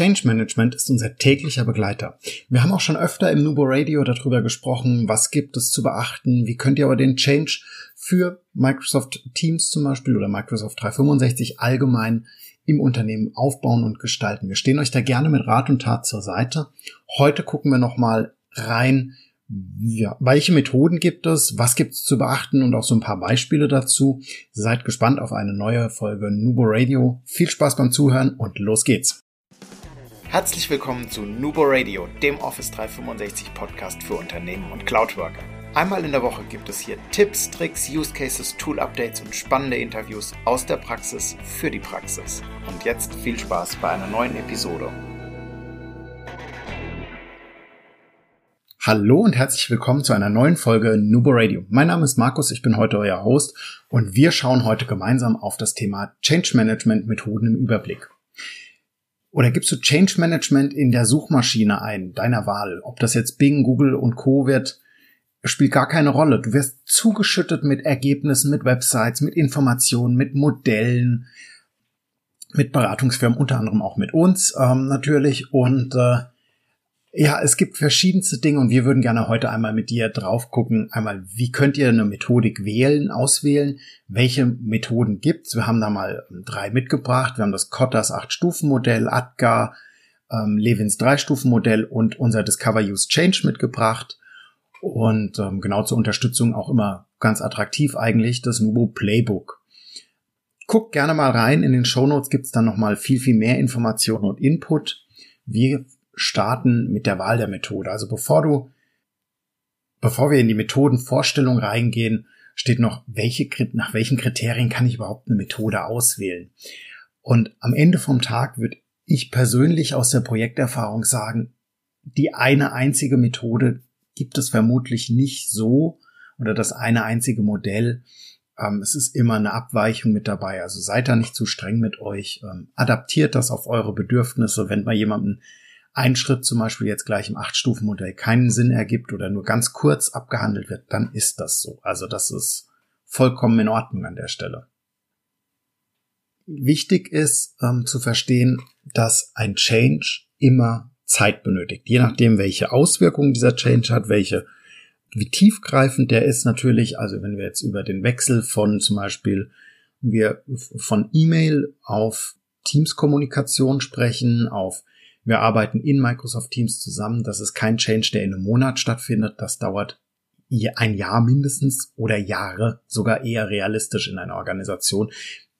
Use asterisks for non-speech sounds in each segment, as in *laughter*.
Change Management ist unser täglicher Begleiter. Wir haben auch schon öfter im Nubo Radio darüber gesprochen, was gibt es zu beachten, wie könnt ihr aber den Change für Microsoft Teams zum Beispiel oder Microsoft 365 allgemein im Unternehmen aufbauen und gestalten. Wir stehen euch da gerne mit Rat und Tat zur Seite. Heute gucken wir nochmal rein, ja, welche Methoden gibt es, was gibt es zu beachten und auch so ein paar Beispiele dazu. Seid gespannt auf eine neue Folge Nubo Radio. Viel Spaß beim Zuhören und los geht's. Herzlich willkommen zu Nubo Radio, dem Office 365 Podcast für Unternehmen und Cloudworker. Einmal in der Woche gibt es hier Tipps, Tricks, Use Cases, Tool Updates und spannende Interviews aus der Praxis für die Praxis. Und jetzt viel Spaß bei einer neuen Episode. Hallo und herzlich willkommen zu einer neuen Folge Nubo Radio. Mein Name ist Markus, ich bin heute euer Host und wir schauen heute gemeinsam auf das Thema Change Management Methoden im Überblick. Oder gibst du Change Management in der Suchmaschine ein, deiner Wahl? Ob das jetzt Bing, Google und Co. wird, spielt gar keine Rolle. Du wirst zugeschüttet mit Ergebnissen, mit Websites, mit Informationen, mit Modellen, mit Beratungsfirmen, unter anderem auch mit uns ähm, natürlich. Und äh, ja, es gibt verschiedenste Dinge und wir würden gerne heute einmal mit dir drauf gucken. Einmal, wie könnt ihr eine Methodik wählen, auswählen? Welche Methoden gibt's? Wir haben da mal ähm, drei mitgebracht. Wir haben das Kottas 8-Stufen-Modell, ADGAR, ähm, Levins 3-Stufen-Modell und unser Discover Use Change mitgebracht. Und ähm, genau zur Unterstützung auch immer ganz attraktiv eigentlich das Nubo Playbook. Guckt gerne mal rein. In den Show Notes gibt's dann nochmal viel, viel mehr Informationen und Input. Wir starten mit der Wahl der Methode. Also bevor du, bevor wir in die Methodenvorstellung reingehen, steht noch, welche, nach welchen Kriterien kann ich überhaupt eine Methode auswählen? Und am Ende vom Tag würde ich persönlich aus der Projekterfahrung sagen, die eine einzige Methode gibt es vermutlich nicht so oder das eine einzige Modell. Ähm, es ist immer eine Abweichung mit dabei. Also seid da nicht zu streng mit euch. Ähm, adaptiert das auf eure Bedürfnisse. Wenn bei jemandem ein Schritt zum Beispiel jetzt gleich im Acht-Stufen-Modell keinen Sinn ergibt oder nur ganz kurz abgehandelt wird, dann ist das so. Also das ist vollkommen in Ordnung an der Stelle. Wichtig ist ähm, zu verstehen, dass ein Change immer Zeit benötigt. Je nachdem, welche Auswirkungen dieser Change hat, welche, wie tiefgreifend der ist natürlich. Also wenn wir jetzt über den Wechsel von zum Beispiel wir von E-Mail auf Teams-Kommunikation sprechen, auf wir arbeiten in Microsoft Teams zusammen. Das ist kein Change, der in einem Monat stattfindet. Das dauert ein Jahr mindestens oder Jahre, sogar eher realistisch in einer Organisation,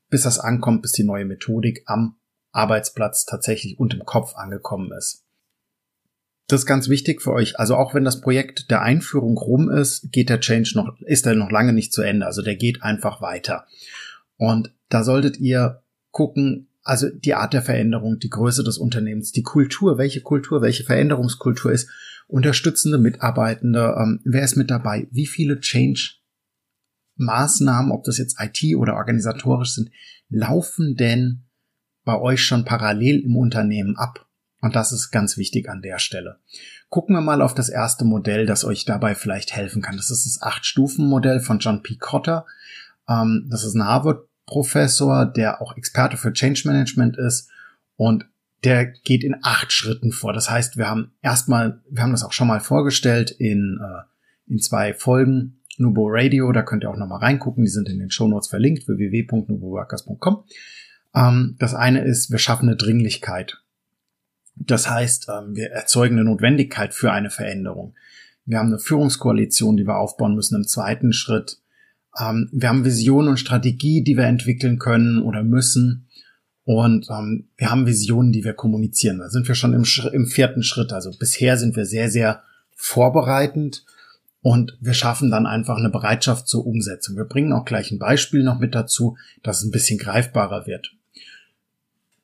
bis das ankommt, bis die neue Methodik am Arbeitsplatz tatsächlich und im Kopf angekommen ist. Das ist ganz wichtig für euch. Also auch wenn das Projekt der Einführung rum ist, geht der Change noch, ist er noch lange nicht zu Ende. Also der geht einfach weiter. Und da solltet ihr gucken, also die Art der Veränderung, die Größe des Unternehmens, die Kultur, welche Kultur, welche Veränderungskultur ist, unterstützende Mitarbeitende, ähm, wer ist mit dabei, wie viele Change Maßnahmen, ob das jetzt IT oder organisatorisch sind, laufen denn bei euch schon parallel im Unternehmen ab? Und das ist ganz wichtig an der Stelle. Gucken wir mal auf das erste Modell, das euch dabei vielleicht helfen kann. Das ist das Acht-Stufen-Modell von John P. Cotter. Ähm, das ist ein Harvard Professor, der auch Experte für Change Management ist und der geht in acht Schritten vor. Das heißt, wir haben erstmal, wir haben das auch schon mal vorgestellt in, äh, in zwei Folgen Nubo Radio, da könnt ihr auch nochmal reingucken, die sind in den Show Notes verlinkt, www.nuboworkers.com. Ähm, das eine ist, wir schaffen eine Dringlichkeit. Das heißt, ähm, wir erzeugen eine Notwendigkeit für eine Veränderung. Wir haben eine Führungskoalition, die wir aufbauen müssen im zweiten Schritt. Ähm, wir haben Vision und Strategie, die wir entwickeln können oder müssen. Und ähm, wir haben Visionen, die wir kommunizieren. Da sind wir schon im, im vierten Schritt. Also bisher sind wir sehr, sehr vorbereitend und wir schaffen dann einfach eine Bereitschaft zur Umsetzung. Wir bringen auch gleich ein Beispiel noch mit dazu, dass es ein bisschen greifbarer wird.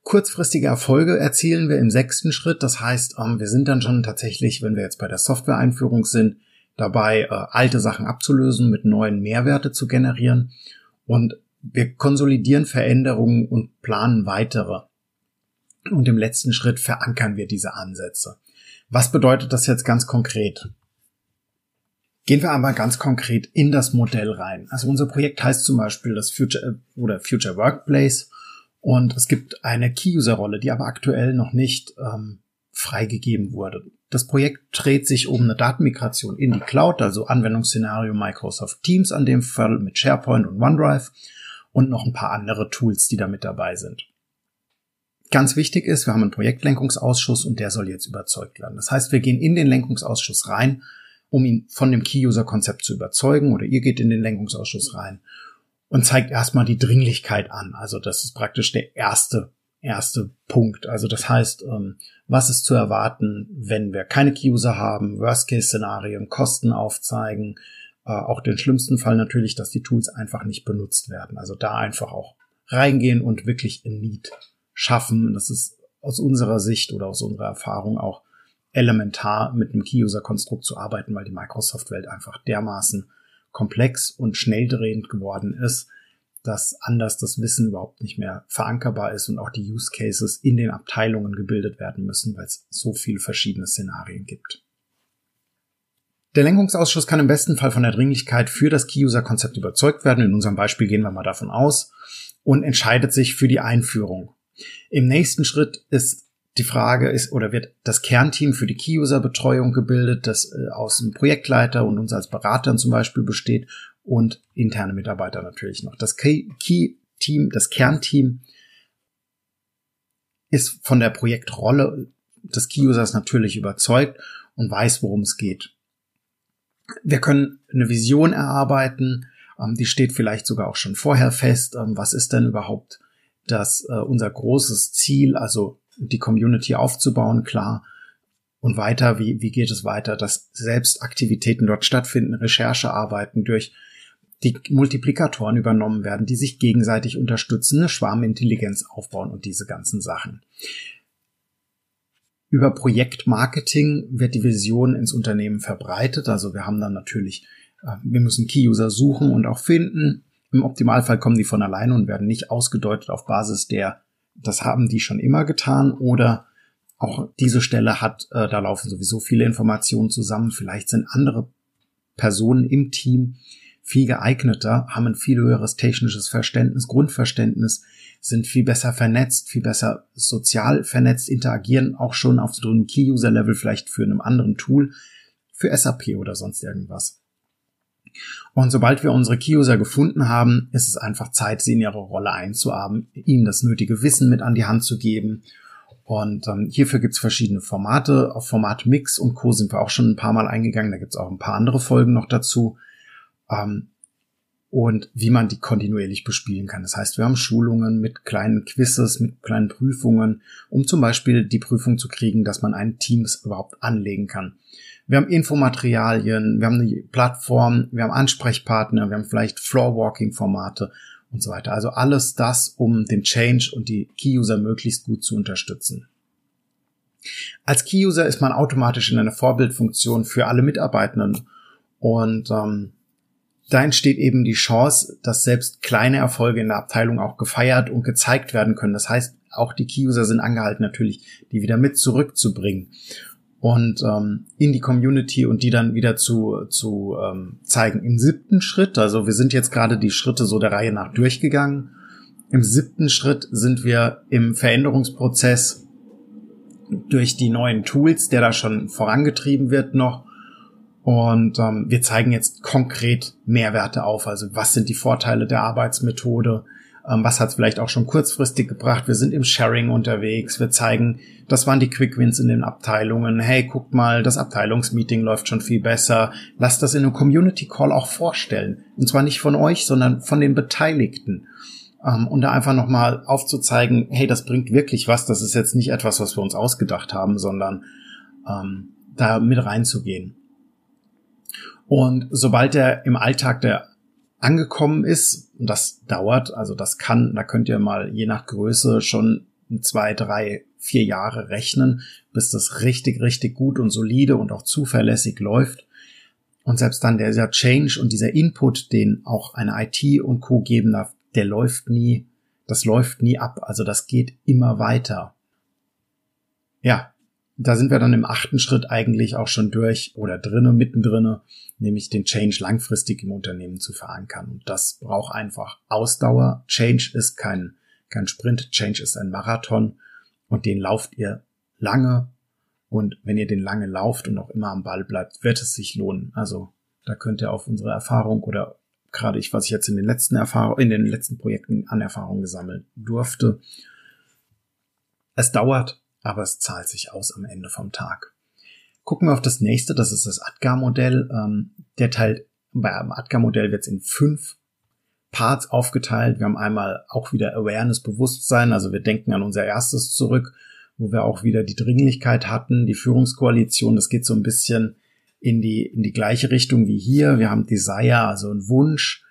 Kurzfristige Erfolge erzielen wir im sechsten Schritt. Das heißt, ähm, wir sind dann schon tatsächlich, wenn wir jetzt bei der Software-Einführung sind, dabei, äh, alte Sachen abzulösen, mit neuen Mehrwerte zu generieren. Und wir konsolidieren Veränderungen und planen weitere. Und im letzten Schritt verankern wir diese Ansätze. Was bedeutet das jetzt ganz konkret? Gehen wir einmal ganz konkret in das Modell rein. Also unser Projekt heißt zum Beispiel das Future oder Future Workplace Und es gibt eine Key-User-Rolle, die aber aktuell noch nicht ähm, freigegeben wurde. Das Projekt dreht sich um eine Datenmigration in die Cloud, also Anwendungsszenario Microsoft Teams an dem Fall mit SharePoint und OneDrive und noch ein paar andere Tools, die da mit dabei sind. Ganz wichtig ist, wir haben einen Projektlenkungsausschuss und der soll jetzt überzeugt werden. Das heißt, wir gehen in den Lenkungsausschuss rein, um ihn von dem Key-User-Konzept zu überzeugen oder ihr geht in den Lenkungsausschuss rein und zeigt erstmal die Dringlichkeit an. Also das ist praktisch der erste erste Punkt. Also das heißt, ähm, was ist zu erwarten, wenn wir keine Key-User haben, Worst-Case-Szenarien, Kosten aufzeigen, äh, auch den schlimmsten Fall natürlich, dass die Tools einfach nicht benutzt werden. Also da einfach auch reingehen und wirklich in Need schaffen. Das ist aus unserer Sicht oder aus unserer Erfahrung auch elementar mit einem Key-User-Konstrukt zu arbeiten, weil die Microsoft-Welt einfach dermaßen komplex und schnelldrehend geworden ist, dass anders das Wissen überhaupt nicht mehr verankerbar ist und auch die Use Cases in den Abteilungen gebildet werden müssen, weil es so viele verschiedene Szenarien gibt. Der Lenkungsausschuss kann im besten Fall von der Dringlichkeit für das Key-User-Konzept überzeugt werden. In unserem Beispiel gehen wir mal davon aus und entscheidet sich für die Einführung. Im nächsten Schritt ist die Frage ist oder wird das Kernteam für die Key-User-Betreuung gebildet, das äh, aus einem Projektleiter und uns als Beratern zum Beispiel besteht und interne Mitarbeiter natürlich noch. Das Key-Team, das Kernteam ist von der Projektrolle des Key-Users natürlich überzeugt und weiß, worum es geht. Wir können eine Vision erarbeiten, ähm, die steht vielleicht sogar auch schon vorher fest. Ähm, was ist denn überhaupt das, äh, unser großes Ziel, also die Community aufzubauen, klar. Und weiter, wie, wie geht es weiter, dass selbst Aktivitäten dort stattfinden, Recherchearbeiten durch die Multiplikatoren übernommen werden, die sich gegenseitig unterstützen, eine Schwarmintelligenz aufbauen und diese ganzen Sachen. Über Projektmarketing wird die Vision ins Unternehmen verbreitet. Also wir haben dann natürlich, äh, wir müssen Key-User suchen und auch finden. Im Optimalfall kommen die von alleine und werden nicht ausgedeutet auf Basis der, das haben die schon immer getan oder auch diese Stelle hat, äh, da laufen sowieso viele Informationen zusammen. Vielleicht sind andere Personen im Team, viel geeigneter, haben ein viel höheres technisches Verständnis, Grundverständnis, sind viel besser vernetzt, viel besser sozial vernetzt, interagieren auch schon auf so einem Key-User-Level vielleicht für einem anderen Tool, für SAP oder sonst irgendwas. Und sobald wir unsere Key-User gefunden haben, ist es einfach Zeit, sie in ihre Rolle einzuarbeiten, ihnen das nötige Wissen mit an die Hand zu geben. Und ähm, hierfür gibt's verschiedene Formate. Auf Format Mix und Co. sind wir auch schon ein paar Mal eingegangen. Da gibt's auch ein paar andere Folgen noch dazu ähm, und wie man die kontinuierlich bespielen kann. Das heißt, wir haben Schulungen mit kleinen Quizzes, mit kleinen Prüfungen, um zum Beispiel die Prüfung zu kriegen, dass man ein Teams überhaupt anlegen kann. Wir haben Infomaterialien, wir haben eine Plattform, wir haben Ansprechpartner, wir haben vielleicht Floorwalking-Formate und so weiter. Also alles das, um den Change und die Key-User möglichst gut zu unterstützen. Als Key-User ist man automatisch in einer Vorbildfunktion für alle Mitarbeitenden und ähm, da entsteht eben die Chance, dass selbst kleine Erfolge in der Abteilung auch gefeiert und gezeigt werden können. Das heißt, auch die Key-User sind angehalten, natürlich die wieder mit zurückzubringen und ähm, in die Community und die dann wieder zu, zu ähm, zeigen. Im siebten Schritt, also wir sind jetzt gerade die Schritte so der Reihe nach durchgegangen. Im siebten Schritt sind wir im Veränderungsprozess durch die neuen Tools, der da schon vorangetrieben wird noch und ähm, wir zeigen jetzt konkret Mehrwerte auf. Also was sind die Vorteile der Arbeitsmethode? Ähm, was hat es vielleicht auch schon kurzfristig gebracht? Wir sind im Sharing unterwegs. Wir zeigen, das waren die Quick Wins in den Abteilungen. Hey, guckt mal, das Abteilungsmeeting läuft schon viel besser. Lasst das in einem Community Call auch vorstellen. Und zwar nicht von euch, sondern von den Beteiligten. Ähm, und da einfach nochmal aufzuzeigen, hey, das bringt wirklich was. Das ist jetzt nicht etwas, was wir uns ausgedacht haben, sondern ähm, da mit reinzugehen. Und sobald er im Alltag der angekommen ist, und das dauert, also das kann, da könnt ihr mal je nach Größe schon zwei, drei, vier Jahre rechnen, bis das richtig, richtig gut und solide und auch zuverlässig läuft. Und selbst dann dieser Change und dieser Input, den auch eine IT und Co. geben darf, der läuft nie, das läuft nie ab. Also das geht immer weiter. Ja, da sind wir dann im achten Schritt eigentlich auch schon durch oder drinne, mittendrinne, nämlich den Change langfristig im Unternehmen zu verankern. Und das braucht einfach Ausdauer. Change ist kein, kein Sprint. Change ist ein Marathon und den lauft ihr lange. Und wenn ihr den lange lauft und auch immer am Ball bleibt, wird es sich lohnen. Also da könnt ihr auf unsere Erfahrung oder gerade ich, was ich jetzt in den letzten Erfahrungen, in den letzten Projekten an Erfahrung gesammelt durfte. Es dauert, aber es zahlt sich aus am Ende vom Tag. Gucken wir auf das nächste, das ist das ADGAR-Modell. Ähm, der Teil, beim ADGAR-Modell wird es in fünf Parts aufgeteilt. Wir haben einmal auch wieder Awareness, Bewusstsein, also wir denken an unser erstes zurück, wo wir auch wieder die Dringlichkeit hatten, die Führungskoalition, das geht so ein bisschen in die, in die gleiche Richtung wie hier. Wir haben Desire, also ein Wunsch,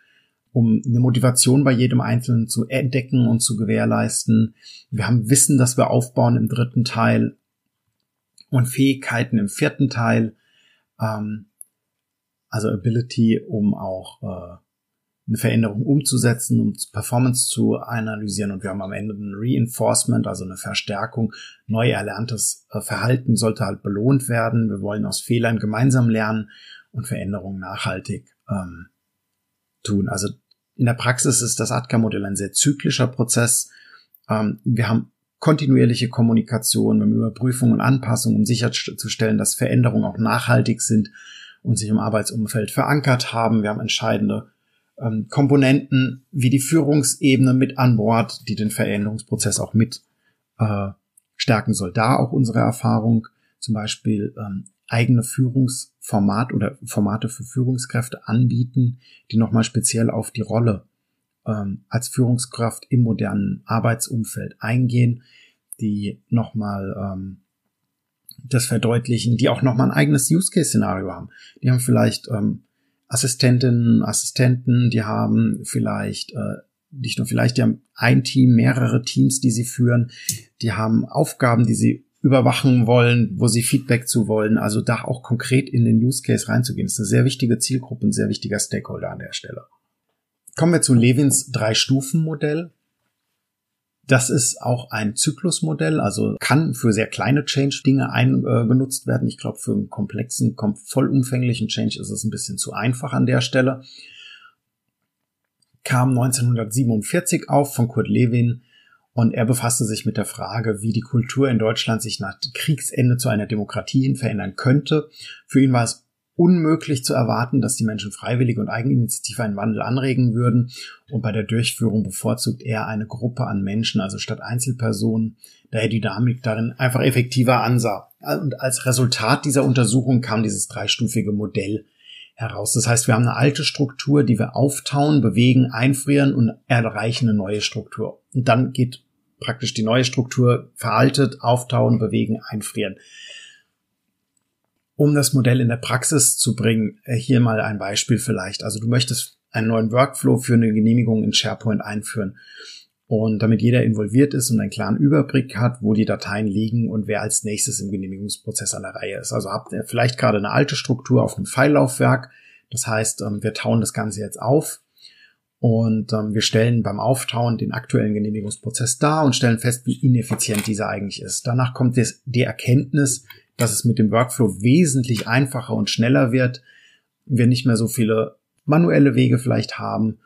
um eine Motivation bei jedem Einzelnen zu entdecken und zu gewährleisten. Wir haben Wissen, das wir aufbauen im dritten Teil und Fähigkeiten im vierten Teil. Ähm, also Ability, um auch äh, eine Veränderung umzusetzen, um Performance zu analysieren. Und wir haben am Ende ein Reinforcement, also eine Verstärkung. Neu erlerntes äh, Verhalten sollte halt belohnt werden. Wir wollen aus Fehlern gemeinsam lernen und Veränderungen nachhaltig ähm, tun. Also in der Praxis ist das ATKA-Modell ein sehr zyklischer Prozess. Ähm, wir haben kontinuierliche Kommunikation, wir haben Überprüfung und Anpassung, um sicherzustellen, dass Veränderungen auch nachhaltig sind und sich im Arbeitsumfeld verankert haben. Wir haben entscheidende ähm, Komponenten wie die Führungsebene mit an Bord, die den Veränderungsprozess auch mit äh, stärken soll. Da auch unsere Erfahrung, zum Beispiel ähm, eigene Führungsformat oder Formate für Führungskräfte anbieten, die nochmal speziell auf die Rolle ähm, als Führungskraft im modernen Arbeitsumfeld eingehen, die nochmal ähm, das verdeutlichen, die auch nochmal ein eigenes Use-Case-Szenario haben. Die haben vielleicht ähm, Assistentinnen, Assistenten, die haben vielleicht äh, nicht nur vielleicht, die haben ein Team, mehrere Teams, die sie führen, die haben Aufgaben, die sie überwachen wollen, wo sie Feedback zu wollen. Also da auch konkret in den Use Case reinzugehen, ist eine sehr wichtige Zielgruppe, ein sehr wichtiger Stakeholder an der Stelle. Kommen wir zu Levins Drei-Stufen-Modell. Das ist auch ein Zyklusmodell, also kann für sehr kleine Change-Dinge eingenutzt werden. Ich glaube, für einen komplexen, vollumfänglichen Change ist es ein bisschen zu einfach an der Stelle. Kam 1947 auf von Kurt Lewin und er befasste sich mit der Frage, wie die Kultur in Deutschland sich nach Kriegsende zu einer Demokratie hin verändern könnte. Für ihn war es unmöglich zu erwarten, dass die Menschen freiwillig und eigeninitiativ einen Wandel anregen würden. Und bei der Durchführung bevorzugt er eine Gruppe an Menschen, also statt Einzelpersonen, da er die Dynamik darin einfach effektiver ansah. Und als Resultat dieser Untersuchung kam dieses dreistufige Modell heraus. Das heißt, wir haben eine alte Struktur, die wir auftauen, bewegen, einfrieren und erreichen eine neue Struktur. Und dann geht praktisch die neue Struktur veraltet, auftauen, bewegen, einfrieren. Um das Modell in der Praxis zu bringen, äh, hier mal ein Beispiel vielleicht. Also du möchtest einen neuen Workflow für eine Genehmigung in SharePoint einführen. Und damit jeder involviert ist und einen klaren Überblick hat, wo die Dateien liegen und wer als nächstes im Genehmigungsprozess an der Reihe ist. Also habt ihr vielleicht gerade eine alte Struktur auf einem Pfeillaufwerk. Das heißt, ähm, wir tauen das Ganze jetzt auf und ähm, wir stellen beim Auftauen den aktuellen Genehmigungsprozess dar und stellen fest, wie ineffizient dieser eigentlich ist. Danach kommt die Erkenntnis, dass es mit dem Workflow wesentlich einfacher und schneller wird. Wir nicht mehr so viele manuelle Wege vielleicht haben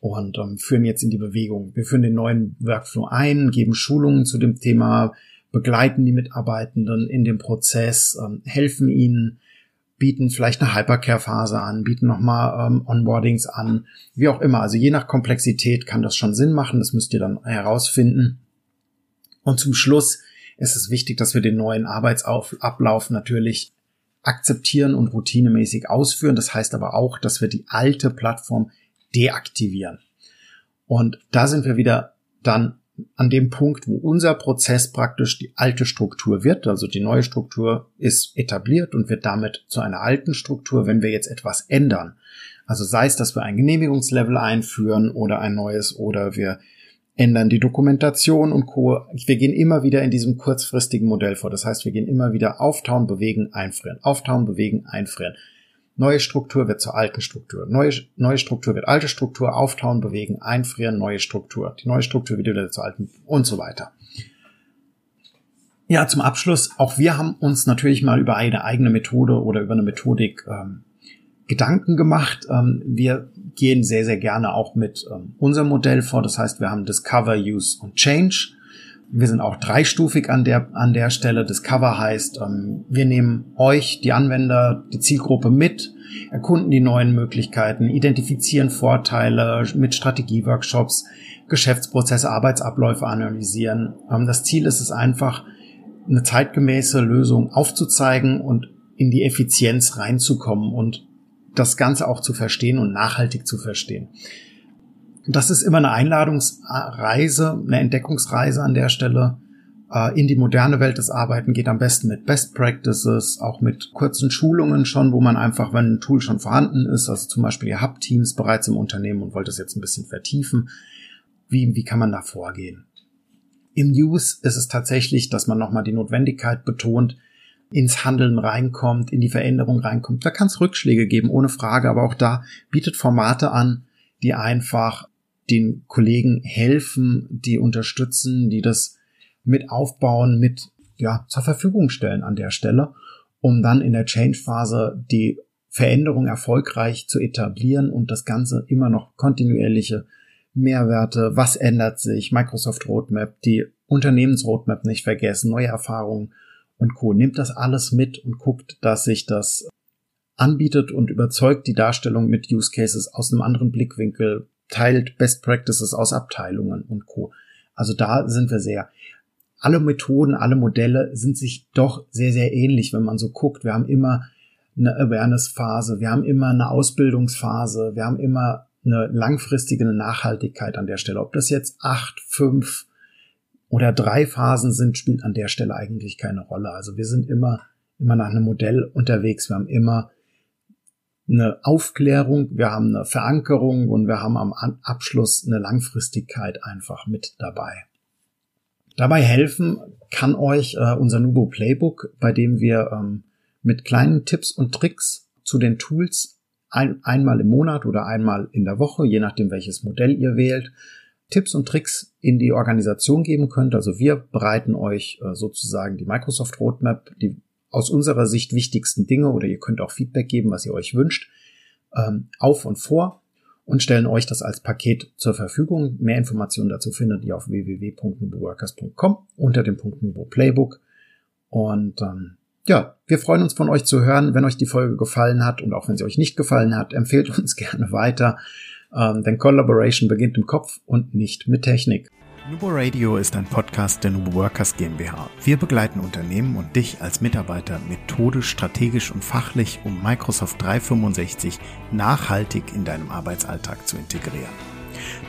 und ähm, führen jetzt in die Bewegung. Wir führen den neuen Workflow ein, geben Schulungen zu dem Thema, begleiten die Mitarbeitenden in dem Prozess, ähm, helfen ihnen, bieten vielleicht eine Hypercare-Phase an, bieten nochmal ähm, Onboardings an, wie auch immer. Also je nach Komplexität kann das schon Sinn machen, das müsst ihr dann herausfinden. Und zum Schluss ist es wichtig, dass wir den neuen Arbeitsablauf natürlich akzeptieren und routinemäßig ausführen. Das heißt aber auch, dass wir die alte Plattform deaktivieren. Und da sind wir wieder dann an dem Punkt, wo unser Prozess praktisch die alte Struktur wird. Also die neue Struktur ist etabliert und wird damit zu einer alten Struktur, wenn wir jetzt etwas ändern. Also sei es, dass wir ein Genehmigungslevel einführen oder ein neues oder wir ändern die Dokumentation und Co. Wir gehen immer wieder in diesem kurzfristigen Modell vor. Das heißt, wir gehen immer wieder auftauen, bewegen, einfrieren, auftauen, bewegen, einfrieren. Neue Struktur wird zur alten Struktur. Neue, neue Struktur wird alte Struktur, auftauen, bewegen, einfrieren, neue Struktur. Die neue Struktur wieder zur alten und so weiter. Ja, zum Abschluss, auch wir haben uns natürlich mal über eine eigene Methode oder über eine Methodik ähm, Gedanken gemacht. Ähm, wir gehen sehr, sehr gerne auch mit ähm, unserem Modell vor. Das heißt, wir haben Discover, Use und Change. Wir sind auch dreistufig an der, an der Stelle. Discover heißt, ähm, wir nehmen euch, die Anwender, die Zielgruppe mit, erkunden die neuen Möglichkeiten, identifizieren Vorteile mit Strategieworkshops, Geschäftsprozesse, Arbeitsabläufe analysieren. Ähm, das Ziel ist es einfach, eine zeitgemäße Lösung aufzuzeigen und in die Effizienz reinzukommen und das Ganze auch zu verstehen und nachhaltig zu verstehen. Das ist immer eine Einladungsreise, eine Entdeckungsreise an der Stelle äh, in die moderne Welt des Arbeiten geht am besten mit Best Practices, auch mit kurzen Schulungen schon, wo man einfach, wenn ein Tool schon vorhanden ist, also zum Beispiel ihr habt Teams bereits im Unternehmen und wollt es jetzt ein bisschen vertiefen, wie, wie kann man da vorgehen? Im Use ist es tatsächlich, dass man nochmal die Notwendigkeit betont, ins Handeln reinkommt, in die Veränderung reinkommt. Da kann es Rückschläge geben, ohne Frage, aber auch da bietet Formate an, die einfach den Kollegen helfen, die unterstützen, die das mit aufbauen, mit ja, zur Verfügung stellen an der Stelle, um dann in der Change-Phase die Veränderung erfolgreich zu etablieren und das Ganze immer noch kontinuierliche Mehrwerte, was ändert sich, Microsoft Roadmap, die Unternehmensroadmap nicht vergessen, neue Erfahrungen und Co. Nimmt das alles mit und guckt, dass sich das anbietet und überzeugt die Darstellung mit Use Cases aus einem anderen Blickwinkel, teilt Best Practices aus Abteilungen und Co. Also da sind wir sehr. Alle Methoden, alle Modelle sind sich doch sehr, sehr ähnlich, wenn man so guckt. Wir haben immer eine Awareness-Phase, wir haben immer eine Ausbildungsphase, wir haben immer eine langfristige Nachhaltigkeit an der Stelle. Ob das jetzt acht, fünf oder drei Phasen sind, spielt an der Stelle eigentlich keine Rolle. Also wir sind immer, immer nach einem Modell unterwegs. Wir haben immer eine Aufklärung, wir haben eine Verankerung und wir haben am Abschluss eine Langfristigkeit einfach mit dabei. Dabei helfen kann euch äh, unser Nubo Playbook, bei dem wir ähm, mit kleinen Tipps und Tricks zu den Tools ein, einmal im Monat oder einmal in der Woche, je nachdem welches Modell ihr wählt, Tipps und Tricks in die Organisation geben könnt. Also wir bereiten euch äh, sozusagen die Microsoft Roadmap, die aus unserer Sicht wichtigsten Dinge oder ihr könnt auch Feedback geben, was ihr euch wünscht, ähm, auf und vor und stellen euch das als Paket zur Verfügung. Mehr Informationen dazu findet ihr auf www.nuboworkers.com unter dem Punkt Nubo Playbook. Und ähm, ja, wir freuen uns von euch zu hören. Wenn euch die Folge gefallen hat und auch wenn sie euch nicht gefallen hat, empfehlt uns *laughs* gerne weiter. Ähm, denn Collaboration beginnt im Kopf und nicht mit Technik. Nubo Radio ist ein Podcast der Nubo Workers GmbH. Wir begleiten Unternehmen und dich als Mitarbeiter methodisch, strategisch und fachlich, um Microsoft 365 nachhaltig in deinem Arbeitsalltag zu integrieren.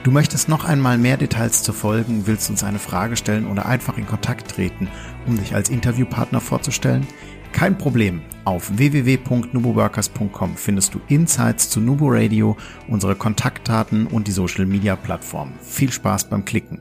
Du möchtest noch einmal mehr Details zu folgen, willst uns eine Frage stellen oder einfach in Kontakt treten, um dich als Interviewpartner vorzustellen? Kein Problem. Auf www.nuboworkers.com findest du Insights zu Nubo Radio, unsere Kontaktdaten und die Social Media Plattform. Viel Spaß beim Klicken.